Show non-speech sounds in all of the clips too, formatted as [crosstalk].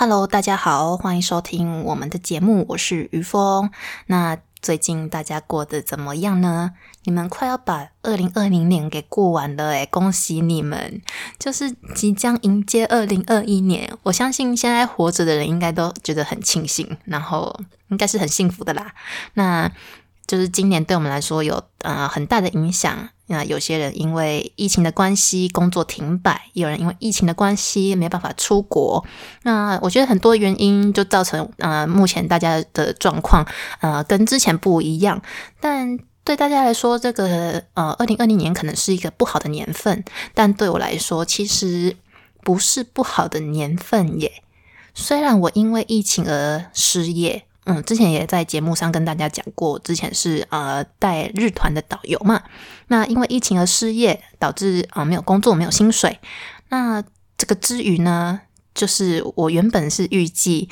Hello，大家好，欢迎收听我们的节目，我是于峰。那最近大家过得怎么样呢？你们快要把二零二零年给过完了诶，恭喜你们！就是即将迎接二零二一年，我相信现在活着的人应该都觉得很庆幸，然后应该是很幸福的啦。那就是今年对我们来说有呃很大的影响。那有些人因为疫情的关系工作停摆，有人因为疫情的关系没办法出国。那我觉得很多原因就造成呃目前大家的状况呃跟之前不一样。但对大家来说，这个呃二零二零年可能是一个不好的年份，但对我来说其实不是不好的年份耶。虽然我因为疫情而失业。嗯，之前也在节目上跟大家讲过，之前是呃带日团的导游嘛。那因为疫情而失业，导致啊没有工作，没有薪水。那这个之余呢，就是我原本是预计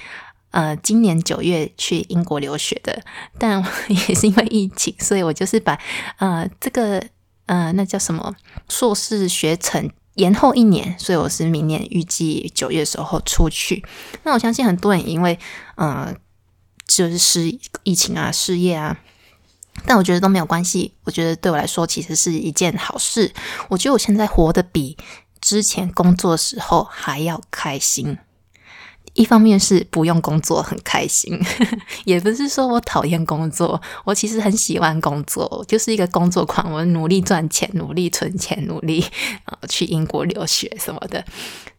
呃今年九月去英国留学的，但 [laughs] 也是因为疫情，所以我就是把呃这个呃那叫什么硕士学程延后一年，所以我是明年预计九月时候出去。那我相信很多人因为呃。就是失疫情啊，失业啊，但我觉得都没有关系。我觉得对我来说，其实是一件好事。我觉得我现在活得比之前工作时候还要开心。一方面是不用工作很开心，[laughs] 也不是说我讨厌工作，我其实很喜欢工作，就是一个工作狂。我努力赚钱，努力存钱，努力啊去英国留学什么的。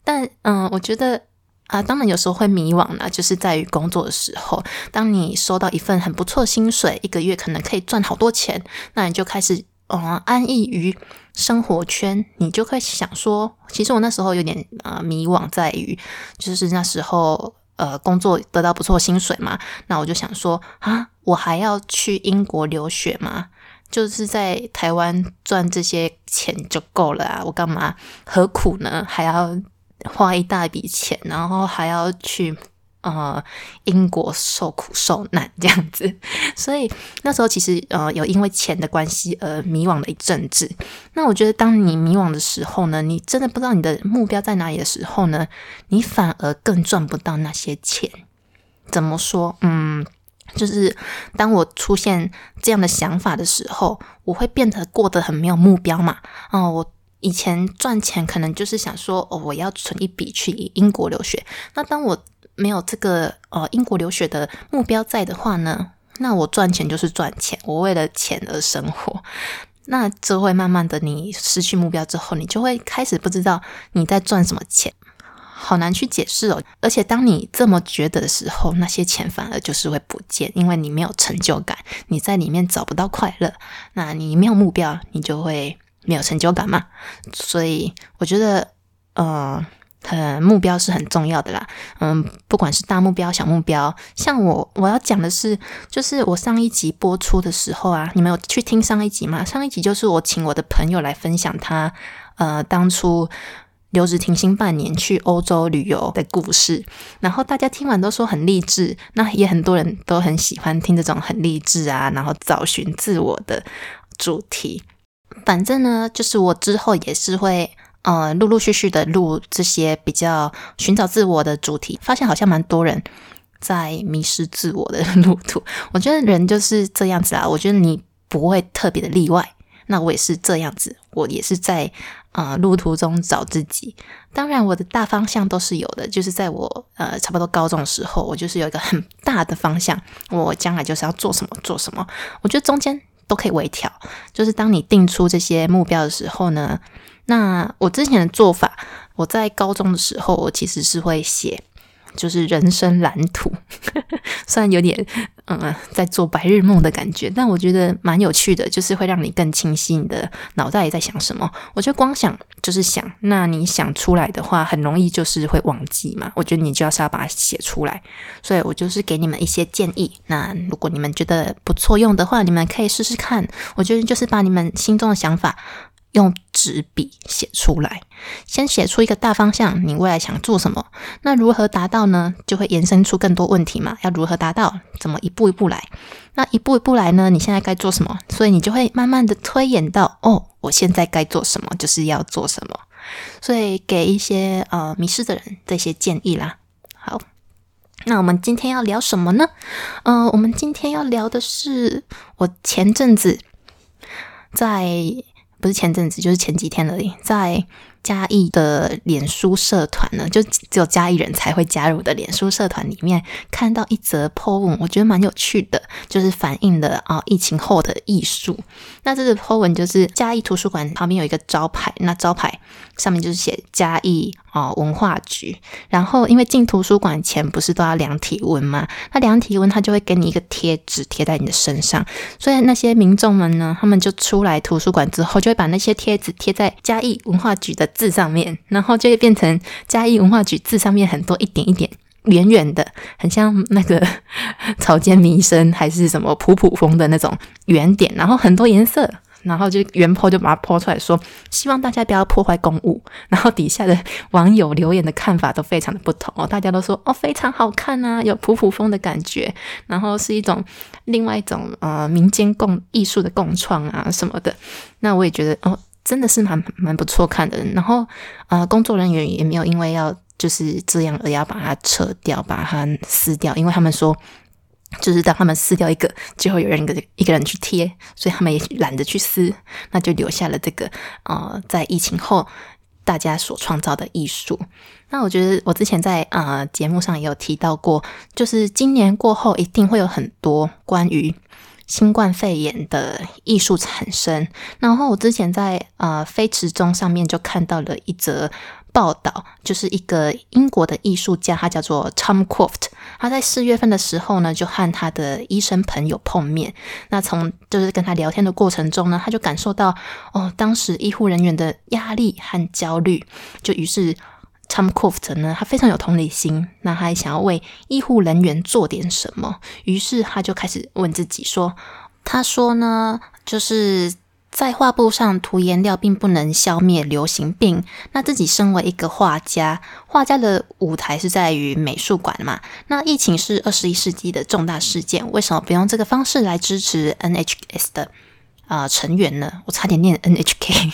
但嗯，我觉得。啊，当然有时候会迷惘呢，就是在于工作的时候，当你收到一份很不错薪水，一个月可能可以赚好多钱，那你就开始嗯安逸于生活圈，你就会想说，其实我那时候有点啊迷惘，在于就是那时候呃工作得到不错薪水嘛，那我就想说啊，我还要去英国留学吗？就是在台湾赚这些钱就够了啊，我干嘛何苦呢？还要？花一大笔钱，然后还要去呃英国受苦受难这样子，[laughs] 所以那时候其实呃有因为钱的关系而迷惘了一阵子。那我觉得当你迷惘的时候呢，你真的不知道你的目标在哪里的时候呢，你反而更赚不到那些钱。怎么说？嗯，就是当我出现这样的想法的时候，我会变得过得很没有目标嘛。哦，我。以前赚钱可能就是想说，哦，我要存一笔去英国留学。那当我没有这个呃英国留学的目标在的话呢，那我赚钱就是赚钱，我为了钱而生活。那这会慢慢的，你失去目标之后，你就会开始不知道你在赚什么钱，好难去解释哦。而且当你这么觉得的时候，那些钱反而就是会不见，因为你没有成就感，你在里面找不到快乐。那你没有目标，你就会。没有成就感嘛，所以我觉得，呃，很目标是很重要的啦。嗯，不管是大目标、小目标，像我我要讲的是，就是我上一集播出的时候啊，你们有去听上一集吗？上一集就是我请我的朋友来分享他，呃，当初留职停薪半年去欧洲旅游的故事，然后大家听完都说很励志，那也很多人都很喜欢听这种很励志啊，然后找寻自我的主题。反正呢，就是我之后也是会呃陆陆续续的录这些比较寻找自我的主题，发现好像蛮多人在迷失自我的路途。我觉得人就是这样子啊，我觉得你不会特别的例外。那我也是这样子，我也是在呃路途中找自己。当然，我的大方向都是有的，就是在我呃差不多高中的时候，我就是有一个很大的方向，我将来就是要做什么做什么。我觉得中间。都可以微调，就是当你定出这些目标的时候呢，那我之前的做法，我在高中的时候，我其实是会写。就是人生蓝图，[laughs] 虽然有点嗯在做白日梦的感觉，但我觉得蛮有趣的，就是会让你更清晰你的脑袋在想什么。我觉得光想就是想，那你想出来的话，很容易就是会忘记嘛。我觉得你就要是要把它写出来，所以我就是给你们一些建议。那如果你们觉得不错用的话，你们可以试试看。我觉得就是把你们心中的想法。用纸笔写出来，先写出一个大方向，你未来想做什么？那如何达到呢？就会延伸出更多问题嘛。要如何达到？怎么一步一步来？那一步一步来呢？你现在该做什么？所以你就会慢慢的推演到，哦，我现在该做什么？就是要做什么。所以给一些呃迷失的人这些建议啦。好，那我们今天要聊什么呢？嗯，我们今天要聊的是我前阵子在不是前阵子，就是前几天而已，在。嘉义的脸书社团呢，就只有嘉义人才会加入的脸书社团里面，看到一则 po 文，我觉得蛮有趣的，就是反映了啊疫情后的艺术。那这个 po 文就是嘉义图书馆旁边有一个招牌，那招牌上面就是写嘉义啊文化局。然后因为进图书馆前不是都要量体温吗？那量体温，他就会给你一个贴纸贴在你的身上，所以那些民众们呢，他们就出来图书馆之后，就会把那些贴纸贴在嘉义文化局的。字上面，然后就会变成嘉义文化局字上面很多一点一点圆圆的，很像那个 [laughs] 草间弥生还是什么普普风的那种圆点，然后很多颜色，然后就原坡就把它泼出来说，希望大家不要破坏公物。[laughs] 然后底下的网友留言的看法都非常的不同哦，大家都说哦非常好看啊，有普普风的感觉，然后是一种另外一种呃民间共艺术的共创啊什么的。那我也觉得哦。真的是蛮蛮不错看的，然后呃，工作人员也没有因为要就是这样而要把它撤掉，把它撕掉，因为他们说，就是当他们撕掉一个，就会有人一个一个人去贴，所以他们也懒得去撕，那就留下了这个呃，在疫情后大家所创造的艺术。那我觉得我之前在呃节目上也有提到过，就是今年过后一定会有很多关于。新冠肺炎的艺术产生，然后我之前在呃飞驰中上面就看到了一则报道，就是一个英国的艺术家，他叫做 Tom Croft，他在四月份的时候呢，就和他的医生朋友碰面，那从就是跟他聊天的过程中呢，他就感受到哦，当时医护人员的压力和焦虑，就于是。Tom Croft 呢，他非常有同理心，那他还想要为医护人员做点什么，于是他就开始问自己说：“他说呢，就是在画布上涂颜料并不能消灭流行病。那自己身为一个画家，画家的舞台是在于美术馆嘛？那疫情是二十一世纪的重大事件，为什么不用这个方式来支持 NHS 的？”啊，成员呢？我差点念 NHK，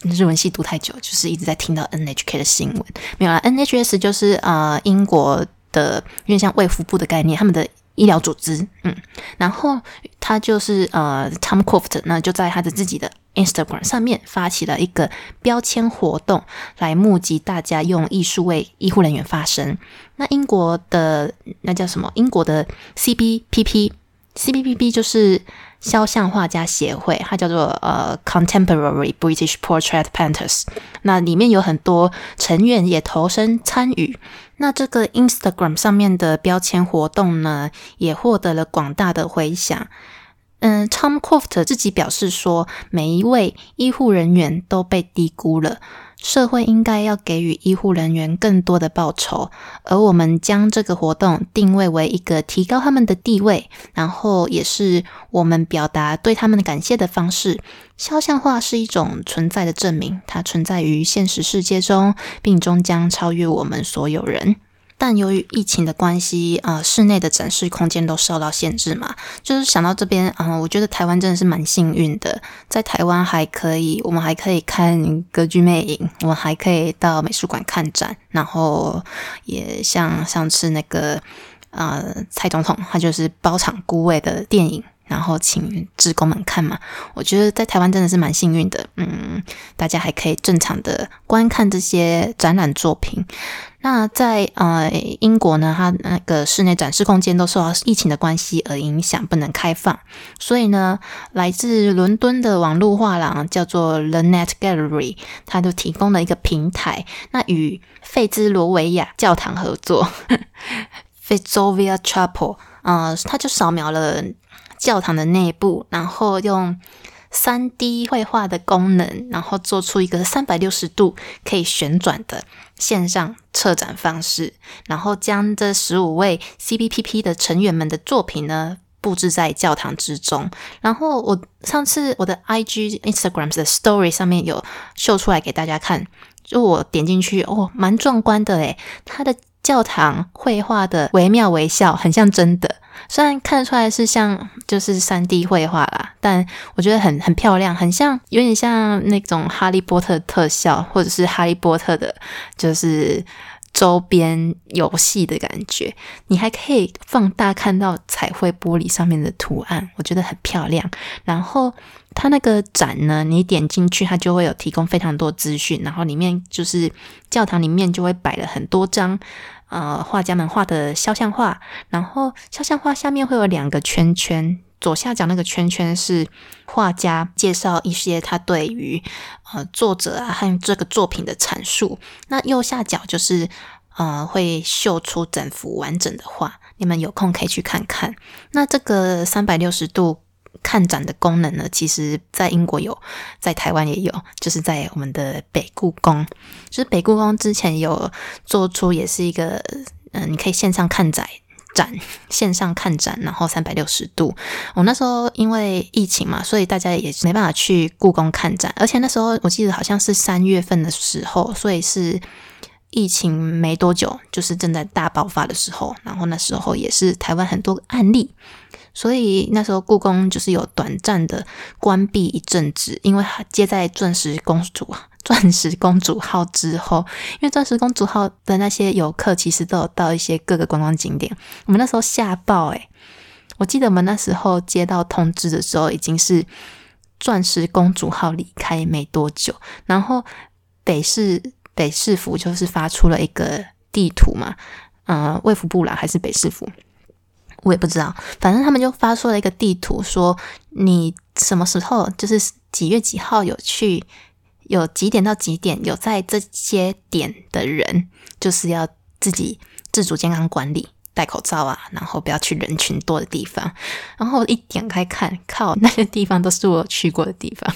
[laughs] 日文系读太久，就是一直在听到 NHK 的新闻。没有啦 NHS 就是呃英国的，有点像卫福部的概念，他们的医疗组织。嗯，然后他就是呃 Tom Croft，那就在他的自己的 Instagram 上面发起了一个标签活动，来募集大家用艺术为医护人员发声。那英国的那叫什么？英国的 CBPP，CBPP 就是。肖像画家协会，它叫做呃 Contemporary British Portrait Painters。那里面有很多成员也投身参与。那这个 Instagram 上面的标签活动呢，也获得了广大的回响。嗯，Tom Croft 自己表示说，每一位医护人员都被低估了。社会应该要给予医护人员更多的报酬，而我们将这个活动定位为一个提高他们的地位，然后也是我们表达对他们的感谢的方式。肖像画是一种存在的证明，它存在于现实世界中，并终将超越我们所有人。但由于疫情的关系，啊，室内的展示空间都受到限制嘛。就是想到这边，啊，我觉得台湾真的是蛮幸运的，在台湾还可以，我们还可以看歌剧魅影，我们还可以到美术馆看展，然后也像上次那个，呃，蔡总统他就是包场孤位的电影。然后请职工们看嘛，我觉得在台湾真的是蛮幸运的，嗯，大家还可以正常的观看这些展览作品。那在呃英国呢，它那个室内展示空间都受到疫情的关系而影响，不能开放。所以呢，来自伦敦的网络画廊叫做 The Net Gallery，它就提供了一个平台，那与费兹罗维亚教堂合作 [laughs] f i t z o v i a Chapel，呃，它就扫描了。教堂的内部，然后用三 D 绘画的功能，然后做出一个三百六十度可以旋转的线上策展方式，然后将这十五位 CBPP 的成员们的作品呢布置在教堂之中。然后我上次我的 IG Instagram 的 Story 上面有秀出来给大家看，就我点进去哦，蛮壮观的诶，它的教堂绘画的惟妙惟肖，很像真的。虽然看得出来是像就是三 D 绘画啦，但我觉得很很漂亮，很像有点像那种哈利波特特效，或者是哈利波特的，就是周边游戏的感觉，你还可以放大看到彩绘玻璃上面的图案，我觉得很漂亮。然后它那个展呢，你点进去，它就会有提供非常多资讯，然后里面就是教堂里面就会摆了很多张呃画家们画的肖像画，然后肖像画下面会有两个圈圈。左下角那个圈圈是画家介绍一些他对于呃作者啊和这个作品的阐述，那右下角就是呃会秀出整幅完整的画，你们有空可以去看看。那这个三百六十度看展的功能呢，其实在英国有，在台湾也有，就是在我们的北故宫，就是北故宫之前有做出也是一个嗯，你可以线上看展。展 [laughs] 线上看展，然后三百六十度。我那时候因为疫情嘛，所以大家也没办法去故宫看展。而且那时候我记得好像是三月份的时候，所以是疫情没多久，就是正在大爆发的时候。然后那时候也是台湾很多案例，所以那时候故宫就是有短暂的关闭一阵子，因为接在钻石公主。钻石公主号之后，因为钻石公主号的那些游客其实都有到一些各个观光景点，我们那时候吓爆诶，我记得我们那时候接到通知的时候，已经是钻石公主号离开没多久，然后北市北市府就是发出了一个地图嘛，嗯，卫福部啦还是北市府，我也不知道，反正他们就发出了一个地图，说你什么时候就是几月几号有去。有几点到几点有在这些点的人，就是要自己自主健康管理，戴口罩啊，然后不要去人群多的地方。然后一点开看，靠，那些地方都是我去过的地方，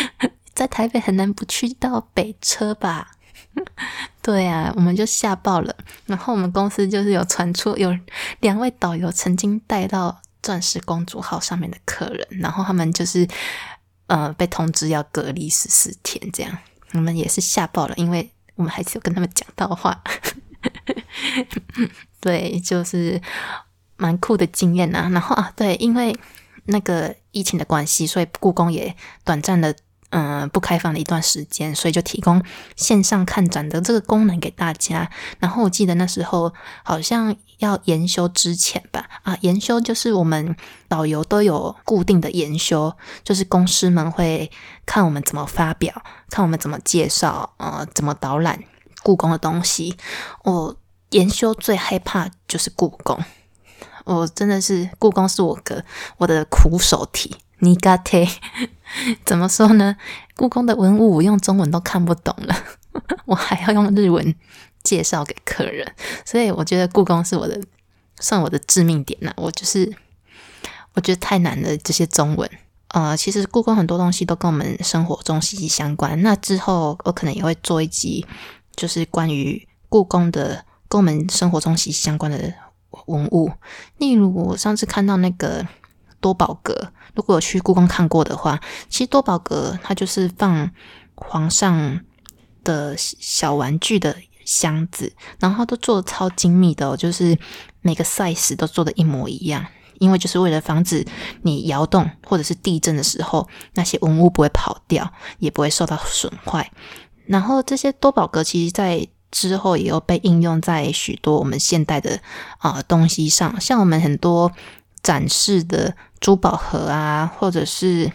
[laughs] 在台北很难不去到北车吧？[laughs] 对啊，我们就吓爆了。然后我们公司就是有传出有两位导游曾经带到钻石公主号上面的客人，然后他们就是。呃，被通知要隔离十四天，这样我们也是吓爆了，因为我们还是有跟他们讲到话，[laughs] 对，就是蛮酷的经验呐。然后啊，对，因为那个疫情的关系，所以故宫也短暂的。嗯，不开放的一段时间，所以就提供线上看展的这个功能给大家。然后我记得那时候好像要研修之前吧，啊，研修就是我们导游都有固定的研修，就是公司们会看我们怎么发表，看我们怎么介绍，呃，怎么导览故宫的东西。我研修最害怕就是故宫，我真的是故宫是我个我的苦手题。你嘎忒怎么说呢？故宫的文物我用中文都看不懂了，[laughs] 我还要用日文介绍给客人，所以我觉得故宫是我的算我的致命点呐。我就是我觉得太难了，这些中文。呃，其实故宫很多东西都跟我们生活中息息相关。那之后我可能也会做一集，就是关于故宫的跟我们生活中息息相关的文物，例如我上次看到那个。多宝阁，如果有去故宫看过的话，其实多宝阁它就是放皇上的小玩具的箱子，然后都做的超精密的，就是每个 size 都做的一模一样，因为就是为了防止你摇动或者是地震的时候，那些文物不会跑掉，也不会受到损坏。然后这些多宝阁其实，在之后也有被应用在许多我们现代的啊东西上，像我们很多。展示的珠宝盒啊，或者是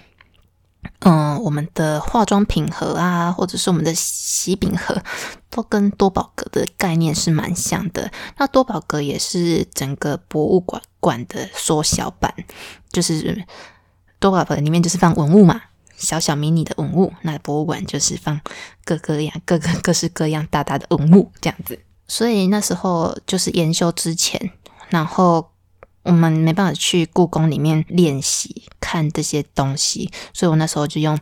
嗯，我们的化妆品盒啊，或者是我们的喜饼盒，都跟多宝格的概念是蛮像的。那多宝格也是整个博物馆馆的缩小版，就是多宝格里面就是放文物嘛，小小迷你的文物。那博物馆就是放各个样、各个各式各样大大的文物这样子。所以那时候就是研修之前，然后。我们没办法去故宫里面练习看这些东西，所以我那时候就用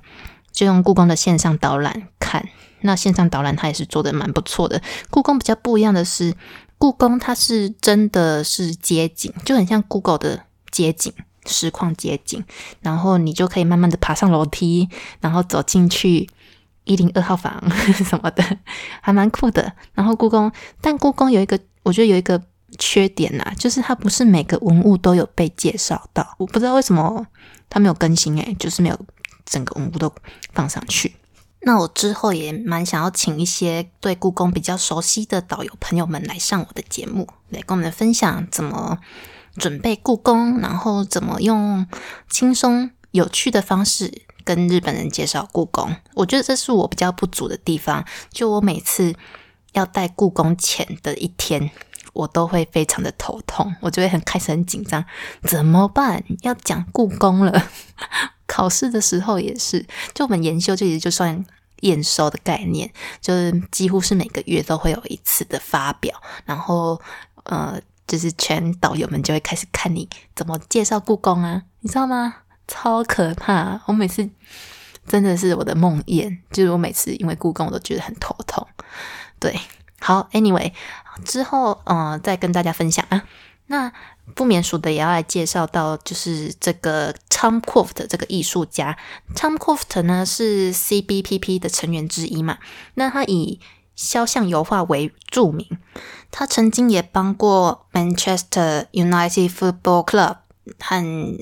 就用故宫的线上导览看。那线上导览它也是做的蛮不错的。故宫比较不一样的是，故宫它是真的是街景，就很像 Google 的街景实况街景，然后你就可以慢慢的爬上楼梯，然后走进去一零二号房 [laughs] 什么的，还蛮酷的。然后故宫，但故宫有一个，我觉得有一个。缺点呐，就是它不是每个文物都有被介绍到，我不知道为什么它没有更新诶，就是没有整个文物都放上去。那我之后也蛮想要请一些对故宫比较熟悉的导游朋友们来上我的节目，来跟我们分享怎么准备故宫，然后怎么用轻松有趣的方式跟日本人介绍故宫。我觉得这是我比较不足的地方。就我每次要带故宫前的一天，我都会非常的头痛，我就会很开始很紧张，怎么办？要讲故宫了。[laughs] 考试的时候也是，就我们研修，这也就算验收的概念，就是几乎是每个月都会有一次的发表，然后呃，就是全导游们就会开始看你怎么介绍故宫啊，你知道吗？超可怕！我每次真的是我的梦魇，就是我每次因为故宫我都觉得很头痛。对，好，Anyway，之后嗯再跟大家分享啊。那不免俗的也要来介绍到，就是这个 Tom Croft 这个艺术家。Tom Croft 呢是 CBPP 的成员之一嘛？那他以肖像油画为著名，他曾经也帮过 Manchester United Football Club 和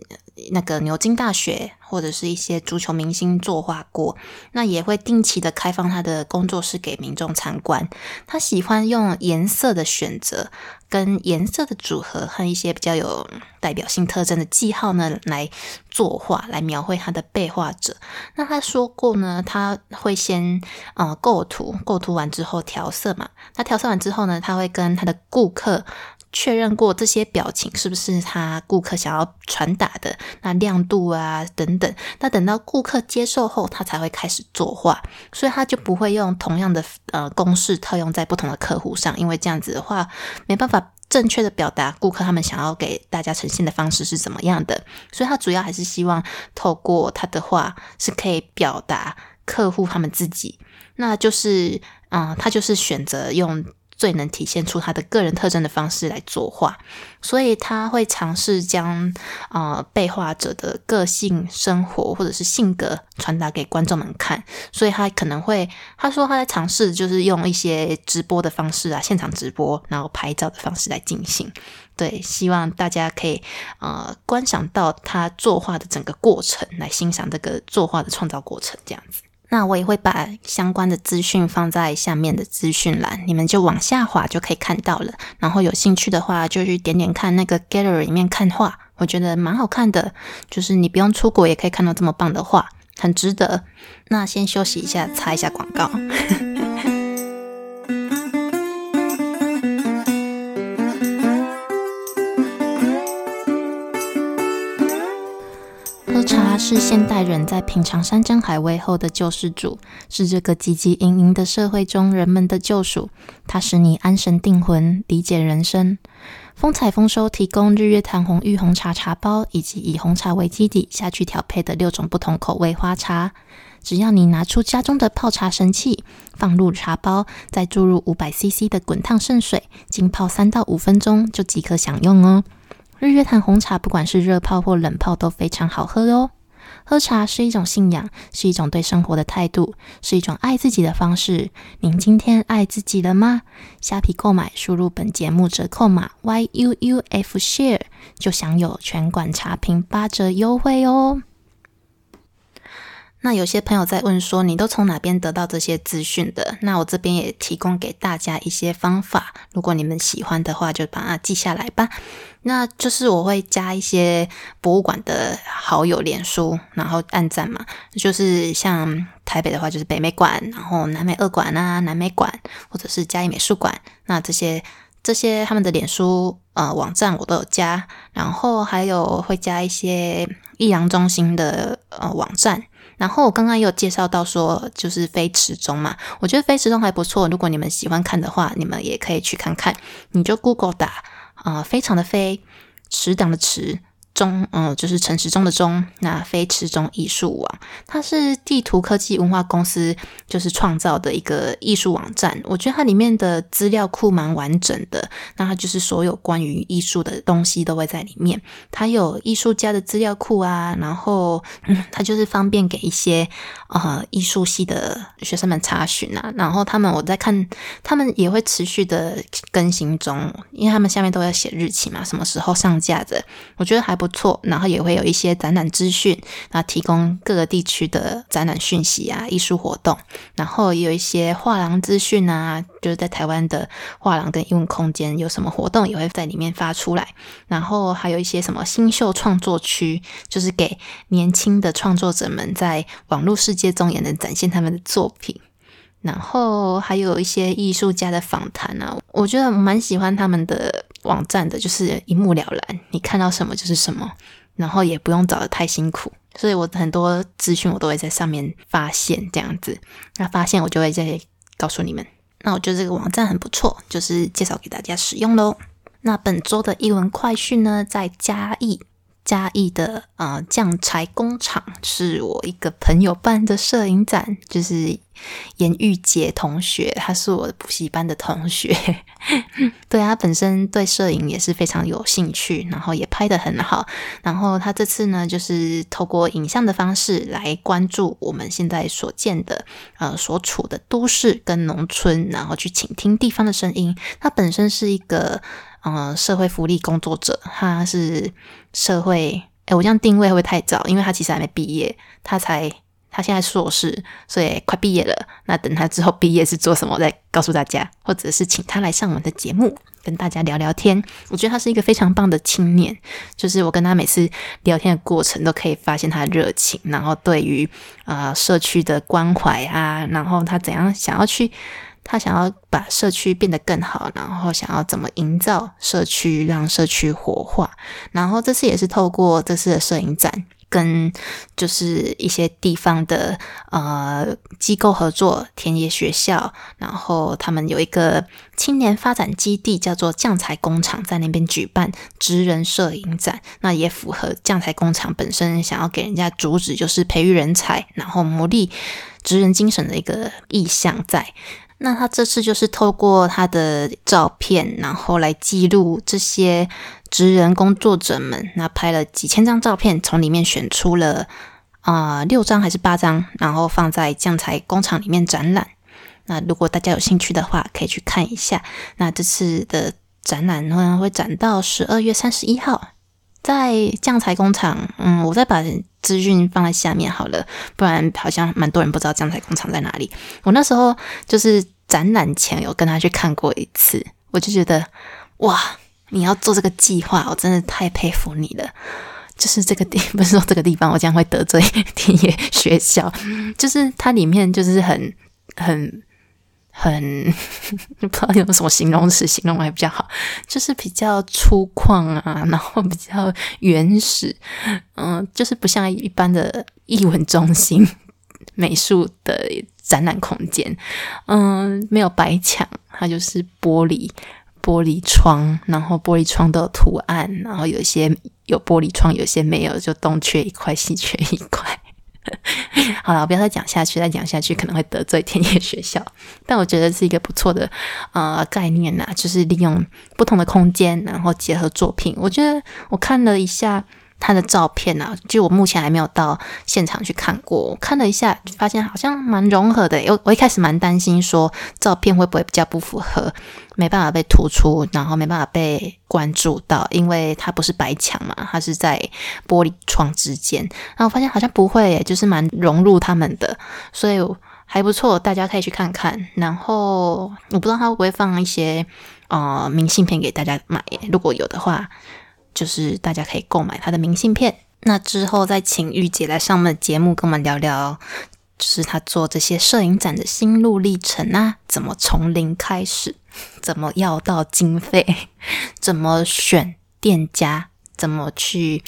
那个牛津大学。或者是一些足球明星作画过，那也会定期的开放他的工作室给民众参观。他喜欢用颜色的选择、跟颜色的组合和一些比较有代表性特征的记号呢，来作画，来描绘他的被画者。那他说过呢，他会先呃构图，构图完之后调色嘛。那调色完之后呢，他会跟他的顾客。确认过这些表情是不是他顾客想要传达的，那亮度啊等等，那等到顾客接受后，他才会开始作画，所以他就不会用同样的呃公式套用在不同的客户上，因为这样子的话没办法正确的表达顾客他们想要给大家呈现的方式是怎么样的，所以他主要还是希望透过他的画是可以表达客户他们自己，那就是嗯，他就是选择用。最能体现出他的个人特征的方式来作画，所以他会尝试将呃被画者的个性、生活或者是性格传达给观众们看。所以他可能会他说他在尝试就是用一些直播的方式啊，现场直播，然后拍照的方式来进行。对，希望大家可以呃观赏到他作画的整个过程，来欣赏这个作画的创造过程，这样子。那我也会把相关的资讯放在下面的资讯栏，你们就往下滑就可以看到了。然后有兴趣的话，就去点点看那个 gallery 里面看画，我觉得蛮好看的。就是你不用出国也可以看到这么棒的画，很值得。那先休息一下，擦一下广告。喝茶是现代人在品尝山珍海味后的救世主，是这个汲汲营营的社会中人们的救赎。它使你安神定魂，理解人生。风采丰收，提供日月潭红玉红茶茶包，以及以红茶为基底下去调配的六种不同口味花茶。只要你拿出家中的泡茶神器，放入茶包，再注入五百 CC 的滚烫圣水，浸泡三到五分钟，就即可享用哦。日月潭红茶，不管是热泡或冷泡都非常好喝哦。喝茶是一种信仰，是一种对生活的态度，是一种爱自己的方式。您今天爱自己了吗？虾皮购买，输入本节目折扣码 y u u f share，就享有全馆茶品八折优惠哦。那有些朋友在问说，你都从哪边得到这些资讯的？那我这边也提供给大家一些方法，如果你们喜欢的话，就把它记下来吧。那就是我会加一些博物馆的好友脸书，然后按赞嘛。就是像台北的话，就是北美馆，然后南美二馆啊，南美馆，或者是嘉义美术馆。那这些这些他们的脸书呃网站我都有加，然后还有会加一些益阳中心的呃网站。然后我刚刚也有介绍到说，就是飞驰中嘛，我觉得飞驰中还不错。如果你们喜欢看的话，你们也可以去看看。你就 Google 打啊，非常的飞，池塘的池。中，嗯，就是陈池中的中，那非池中艺术网，它是地图科技文化公司就是创造的一个艺术网站。我觉得它里面的资料库蛮完整的，那它就是所有关于艺术的东西都会在里面。它有艺术家的资料库啊，然后，它就是方便给一些呃艺术系的学生们查询啊。然后他们我在看，他们也会持续的更新中，因为他们下面都要写日期嘛，什么时候上架的，我觉得还不。错。然后也会有一些展览资讯，那提供各个地区的展览讯息啊、艺术活动，然后也有一些画廊资讯啊，就是在台湾的画廊跟英文空间有什么活动，也会在里面发出来。然后还有一些什么新秀创作区，就是给年轻的创作者们在网络世界中也能展现他们的作品。然后还有一些艺术家的访谈啊，我觉得蛮喜欢他们的网站的，就是一目了然，你看到什么就是什么，然后也不用找的太辛苦，所以我很多资讯我都会在上面发现这样子，那发现我就会再告诉你们。那我觉得这个网站很不错，就是介绍给大家使用喽。那本周的译文快讯呢，在嘉义。嘉义的呃酱材工厂是我一个朋友办的摄影展，就是严玉杰同学，他是我的补习班的同学。[laughs] 对他本身对摄影也是非常有兴趣，然后也拍的很好。然后他这次呢，就是透过影像的方式来关注我们现在所见的呃所处的都市跟农村，然后去倾听地方的声音。他本身是一个。嗯，社会福利工作者，他是社会，哎，我这样定位会不会太早？因为他其实还没毕业，他才他现在硕士，所以快毕业了。那等他之后毕业是做什么，再告诉大家，或者是请他来上我们的节目，跟大家聊聊天。我觉得他是一个非常棒的青年，就是我跟他每次聊天的过程，都可以发现他的热情，然后对于啊社区的关怀啊，然后他怎样想要去。他想要把社区变得更好，然后想要怎么营造社区，让社区活化。然后这次也是透过这次的摄影展，跟就是一些地方的呃机构合作，田野学校，然后他们有一个青年发展基地，叫做酱材工厂，在那边举办职人摄影展。那也符合酱材工厂本身想要给人家主旨，就是培育人才，然后磨砺职人精神的一个意向在。那他这次就是透过他的照片，然后来记录这些职人工作者们。那拍了几千张照片，从里面选出了啊六张还是八张，然后放在酱材工厂里面展览。那如果大家有兴趣的话，可以去看一下。那这次的展览呢，会展到十二月三十一号。在酱材工厂，嗯，我再把资讯放在下面好了，不然好像蛮多人不知道酱材工厂在哪里。我那时候就是展览前有跟他去看过一次，我就觉得哇，你要做这个计划，我真的太佩服你了。就是这个地，不是说这个地方，我将会得罪 [laughs] 田野学校，就是它里面就是很很。很 [laughs] 不知道用什么形容词形容还比较好，就是比较粗犷啊，然后比较原始，嗯，就是不像一般的艺文中心美术的展览空间，嗯，没有白墙，它就是玻璃玻璃窗，然后玻璃窗的图案，然后有些有玻璃窗，有些没有，就东缺一块，西缺一块。[laughs] 好了，不要再讲下去，再讲下去可能会得罪田野学校。但我觉得是一个不错的呃概念呐，就是利用不同的空间，然后结合作品。我觉得我看了一下。他的照片啊，就我目前还没有到现场去看过，我看了一下，发现好像蛮融合的。我我一开始蛮担心说照片会不会比较不符合，没办法被突出，然后没办法被关注到，因为它不是白墙嘛，它是在玻璃窗之间。然后发现好像不会，就是蛮融入他们的，所以还不错，大家可以去看看。然后我不知道他会不会放一些呃明信片给大家买，如果有的话。就是大家可以购买他的明信片，那之后再请玉姐来上我们的节目，跟我们聊聊，就是他做这些摄影展的心路历程啊，怎么从零开始，怎么要到经费，[laughs] 怎么选店家，怎么去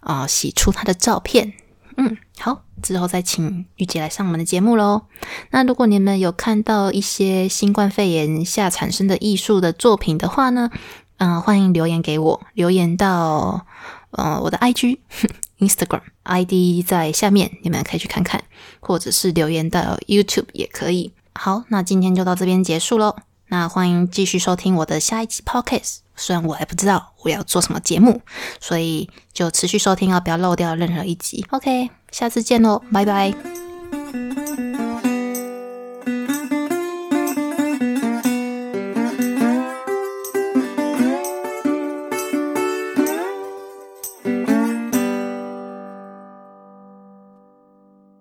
啊洗出他的照片。嗯，好，之后再请玉姐来上我们的节目喽。那如果你们有看到一些新冠肺炎下产生的艺术的作品的话呢？嗯，欢迎留言给我，留言到呃我的 IG、[laughs] Instagram ID 在下面，你们可以去看看，或者是留言到 YouTube 也可以。好，那今天就到这边结束喽。那欢迎继续收听我的下一期 Podcast，虽然我还不知道我要做什么节目，所以就持续收听哦，不要漏掉任何一集。OK，下次见喽，拜拜。